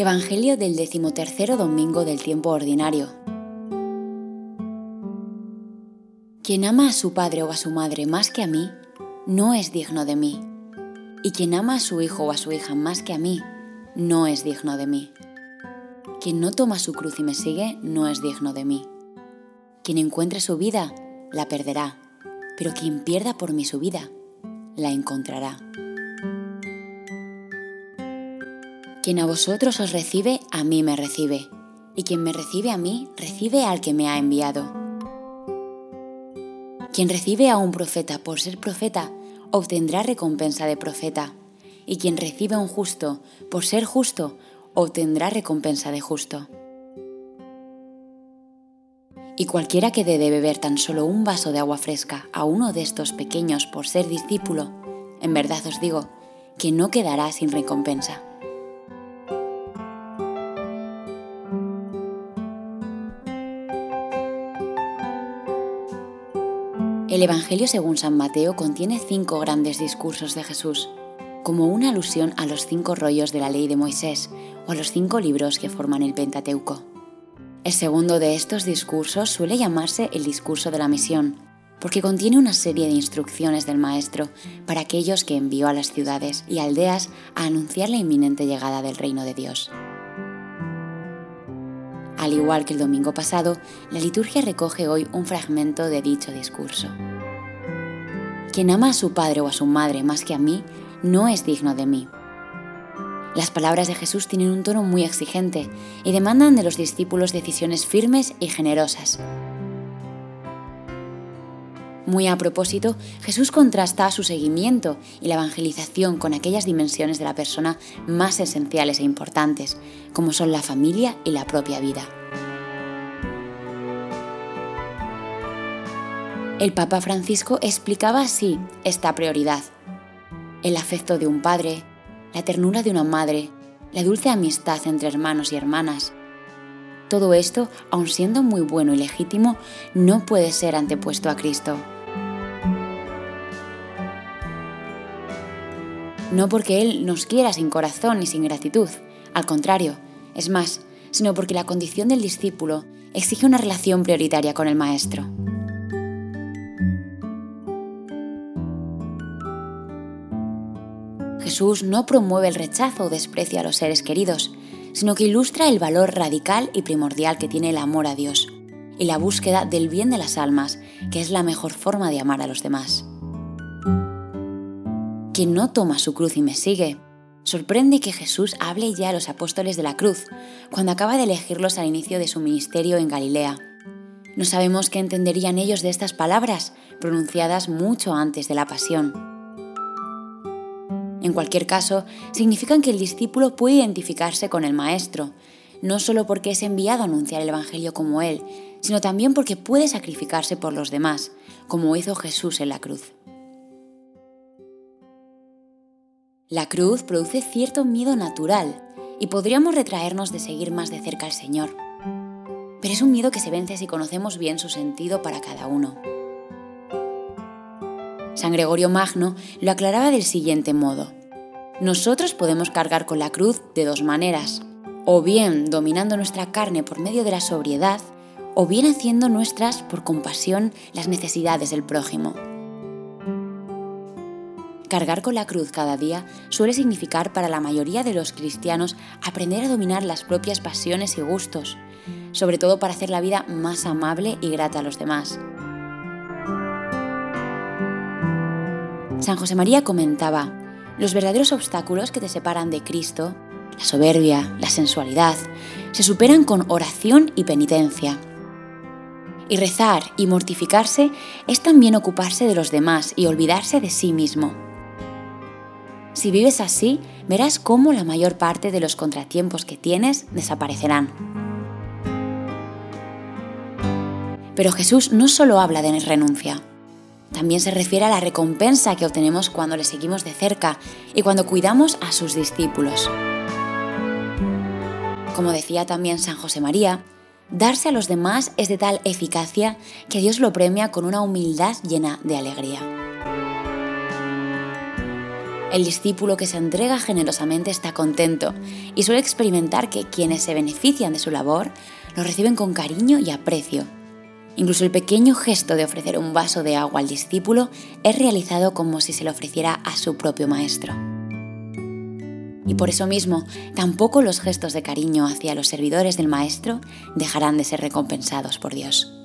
Evangelio del decimotercero domingo del tiempo ordinario. Quien ama a su padre o a su madre más que a mí, no es digno de mí. Y quien ama a su hijo o a su hija más que a mí, no es digno de mí. Quien no toma su cruz y me sigue, no es digno de mí. Quien encuentre su vida, la perderá, pero quien pierda por mí su vida, la encontrará. Quien a vosotros os recibe, a mí me recibe, y quien me recibe a mí, recibe al que me ha enviado. Quien recibe a un profeta por ser profeta, obtendrá recompensa de profeta, y quien recibe a un justo por ser justo, obtendrá recompensa de justo. Y cualquiera que dé de beber tan solo un vaso de agua fresca a uno de estos pequeños por ser discípulo, en verdad os digo, que no quedará sin recompensa. El Evangelio según San Mateo contiene cinco grandes discursos de Jesús, como una alusión a los cinco rollos de la ley de Moisés o a los cinco libros que forman el Pentateuco. El segundo de estos discursos suele llamarse el discurso de la misión, porque contiene una serie de instrucciones del Maestro para aquellos que envió a las ciudades y aldeas a anunciar la inminente llegada del reino de Dios. Al igual que el domingo pasado, la liturgia recoge hoy un fragmento de dicho discurso. Quien ama a su padre o a su madre más que a mí, no es digno de mí. Las palabras de Jesús tienen un tono muy exigente y demandan de los discípulos decisiones firmes y generosas. Muy a propósito, Jesús contrasta su seguimiento y la evangelización con aquellas dimensiones de la persona más esenciales e importantes, como son la familia y la propia vida. El Papa Francisco explicaba así esta prioridad. El afecto de un padre, la ternura de una madre, la dulce amistad entre hermanos y hermanas, todo esto, aun siendo muy bueno y legítimo, no puede ser antepuesto a Cristo. No porque Él nos quiera sin corazón ni sin gratitud, al contrario, es más, sino porque la condición del discípulo exige una relación prioritaria con el Maestro. Jesús no promueve el rechazo o desprecio a los seres queridos, sino que ilustra el valor radical y primordial que tiene el amor a Dios y la búsqueda del bien de las almas, que es la mejor forma de amar a los demás. Quien no toma su cruz y me sigue, sorprende que Jesús hable ya a los apóstoles de la cruz, cuando acaba de elegirlos al inicio de su ministerio en Galilea. No sabemos qué entenderían ellos de estas palabras, pronunciadas mucho antes de la pasión. En cualquier caso, significan que el discípulo puede identificarse con el Maestro, no solo porque es enviado a anunciar el Evangelio como Él, sino también porque puede sacrificarse por los demás, como hizo Jesús en la cruz. La cruz produce cierto miedo natural y podríamos retraernos de seguir más de cerca al Señor. Pero es un miedo que se vence si conocemos bien su sentido para cada uno. San Gregorio Magno lo aclaraba del siguiente modo. Nosotros podemos cargar con la cruz de dos maneras, o bien dominando nuestra carne por medio de la sobriedad, o bien haciendo nuestras por compasión las necesidades del prójimo. Cargar con la cruz cada día suele significar para la mayoría de los cristianos aprender a dominar las propias pasiones y gustos, sobre todo para hacer la vida más amable y grata a los demás. San José María comentaba, los verdaderos obstáculos que te separan de Cristo, la soberbia, la sensualidad, se superan con oración y penitencia. Y rezar y mortificarse es también ocuparse de los demás y olvidarse de sí mismo. Si vives así, verás cómo la mayor parte de los contratiempos que tienes desaparecerán. Pero Jesús no solo habla de renuncia, también se refiere a la recompensa que obtenemos cuando le seguimos de cerca y cuando cuidamos a sus discípulos. Como decía también San José María, darse a los demás es de tal eficacia que Dios lo premia con una humildad llena de alegría. El discípulo que se entrega generosamente está contento y suele experimentar que quienes se benefician de su labor lo reciben con cariño y aprecio. Incluso el pequeño gesto de ofrecer un vaso de agua al discípulo es realizado como si se lo ofreciera a su propio maestro. Y por eso mismo, tampoco los gestos de cariño hacia los servidores del Maestro dejarán de ser recompensados por Dios.